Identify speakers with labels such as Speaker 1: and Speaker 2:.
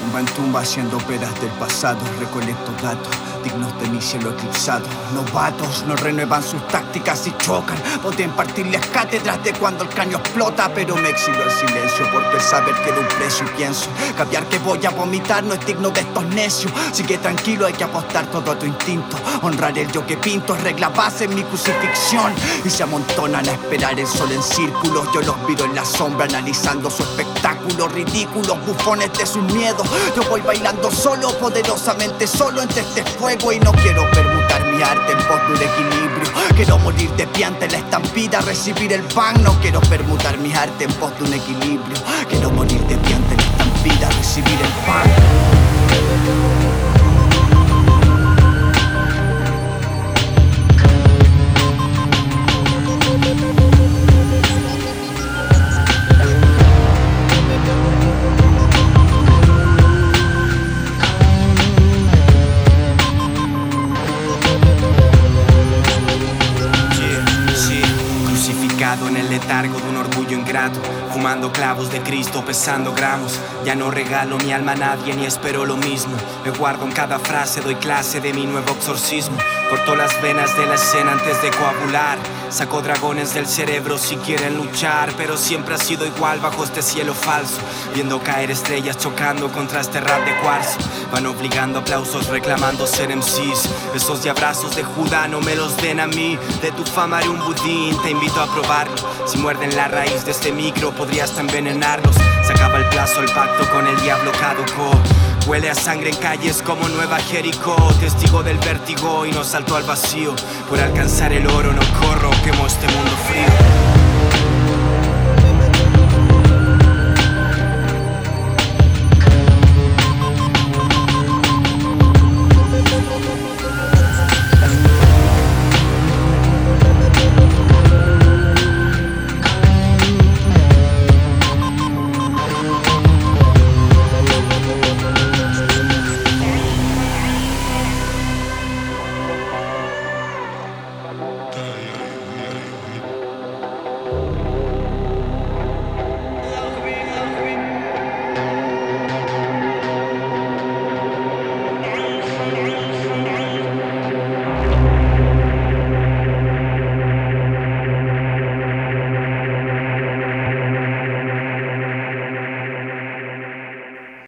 Speaker 1: tumba en tumba haciendo peras del pasado, recolecto datos dignos de mi cielo eclipsado. Novatos no renuevan sus tácticas y chocan. Podrían partirles cátedras de cuando el caño explota, pero me exilio el silencio porque saber que de un precio pienso. Caviar que voy a vomitar no es digno de estos necios. Sigue tranquilo, hay que apostar todo a tu instinto. Honrar el yo que pinto es regla base en mi crucifixión. Y se amontonan a esperar el sol en círculos. Yo los miro en la sombra analizando su espectáculo. Ridículos bufones de sus miedos. Yo voy bailando solo, poderosamente solo entre este fuego y no quiero permutar mi arte en pos de un equilibrio. Quiero morir de pie ante la estampida, recibir el pan. No quiero permutar mi arte en pos de un equilibrio. Quiero morir de pie ante la estampida, recibir el pan.
Speaker 2: El letargo de un orgullo ingrato, fumando clavos de Cristo, pesando gramos. Ya no regalo mi alma a nadie ni espero lo mismo. Me guardo en cada frase, doy clase de mi nuevo exorcismo. Corto las venas de la escena antes de coagular. Saco dragones del cerebro si quieren luchar, pero siempre ha sido igual bajo este cielo falso. Viendo caer estrellas chocando contra este rap de cuarzo. Van obligando aplausos reclamando ser MCs. Esos abrazos de Judá no me los den a mí. De tu fama haré un budín, te invito a probarlo. Si muerden la raíz de este micro, podrías envenenarlos. Se acaba el plazo, el pacto con el diablo caducó. Huele a sangre en calles como Nueva Jericó, testigo del vértigo y no salto al vacío. Por alcanzar el oro no corro, quemo este mundo frío. Uh-huh.